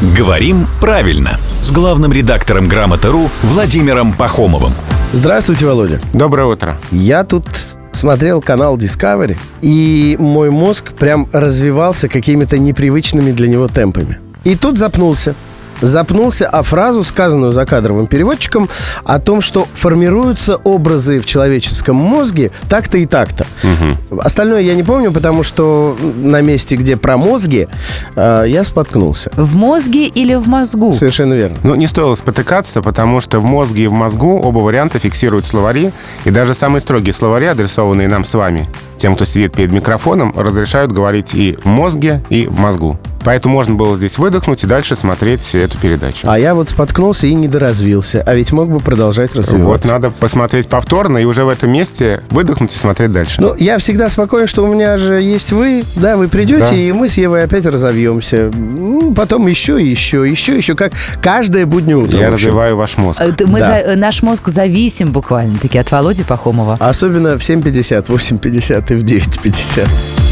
«Говорим правильно» с главным редактором «Грамоты.ру» Владимиром Пахомовым. Здравствуйте, Володя. Доброе утро. Я тут смотрел канал Discovery, и мой мозг прям развивался какими-то непривычными для него темпами. И тут запнулся запнулся о фразу, сказанную закадровым переводчиком, о том, что формируются образы в человеческом мозге так-то и так-то. Угу. Остальное я не помню, потому что на месте, где про мозги, э, я споткнулся. В мозге или в мозгу? Совершенно верно. Ну, не стоило спотыкаться, потому что в мозге и в мозгу оба варианта фиксируют словари, и даже самые строгие словари, адресованные нам с вами, тем, кто сидит перед микрофоном, разрешают говорить и в мозге, и в мозгу. Поэтому можно было здесь выдохнуть и дальше смотреть эту передачу. А я вот споткнулся и недоразвился. А ведь мог бы продолжать развиваться. Вот надо посмотреть повторно и уже в этом месте выдохнуть и смотреть дальше. Ну, я всегда спокоен, что у меня же есть вы. Да, вы придете, да. и мы с Евой опять разовьемся. Потом еще, еще, еще, еще. Как каждое буднее утро. Я развиваю ваш мозг. Э, мы да. за, наш мозг зависим буквально-таки от Володи Пахомова. Особенно в 7.50, 8.50 и в 9.50.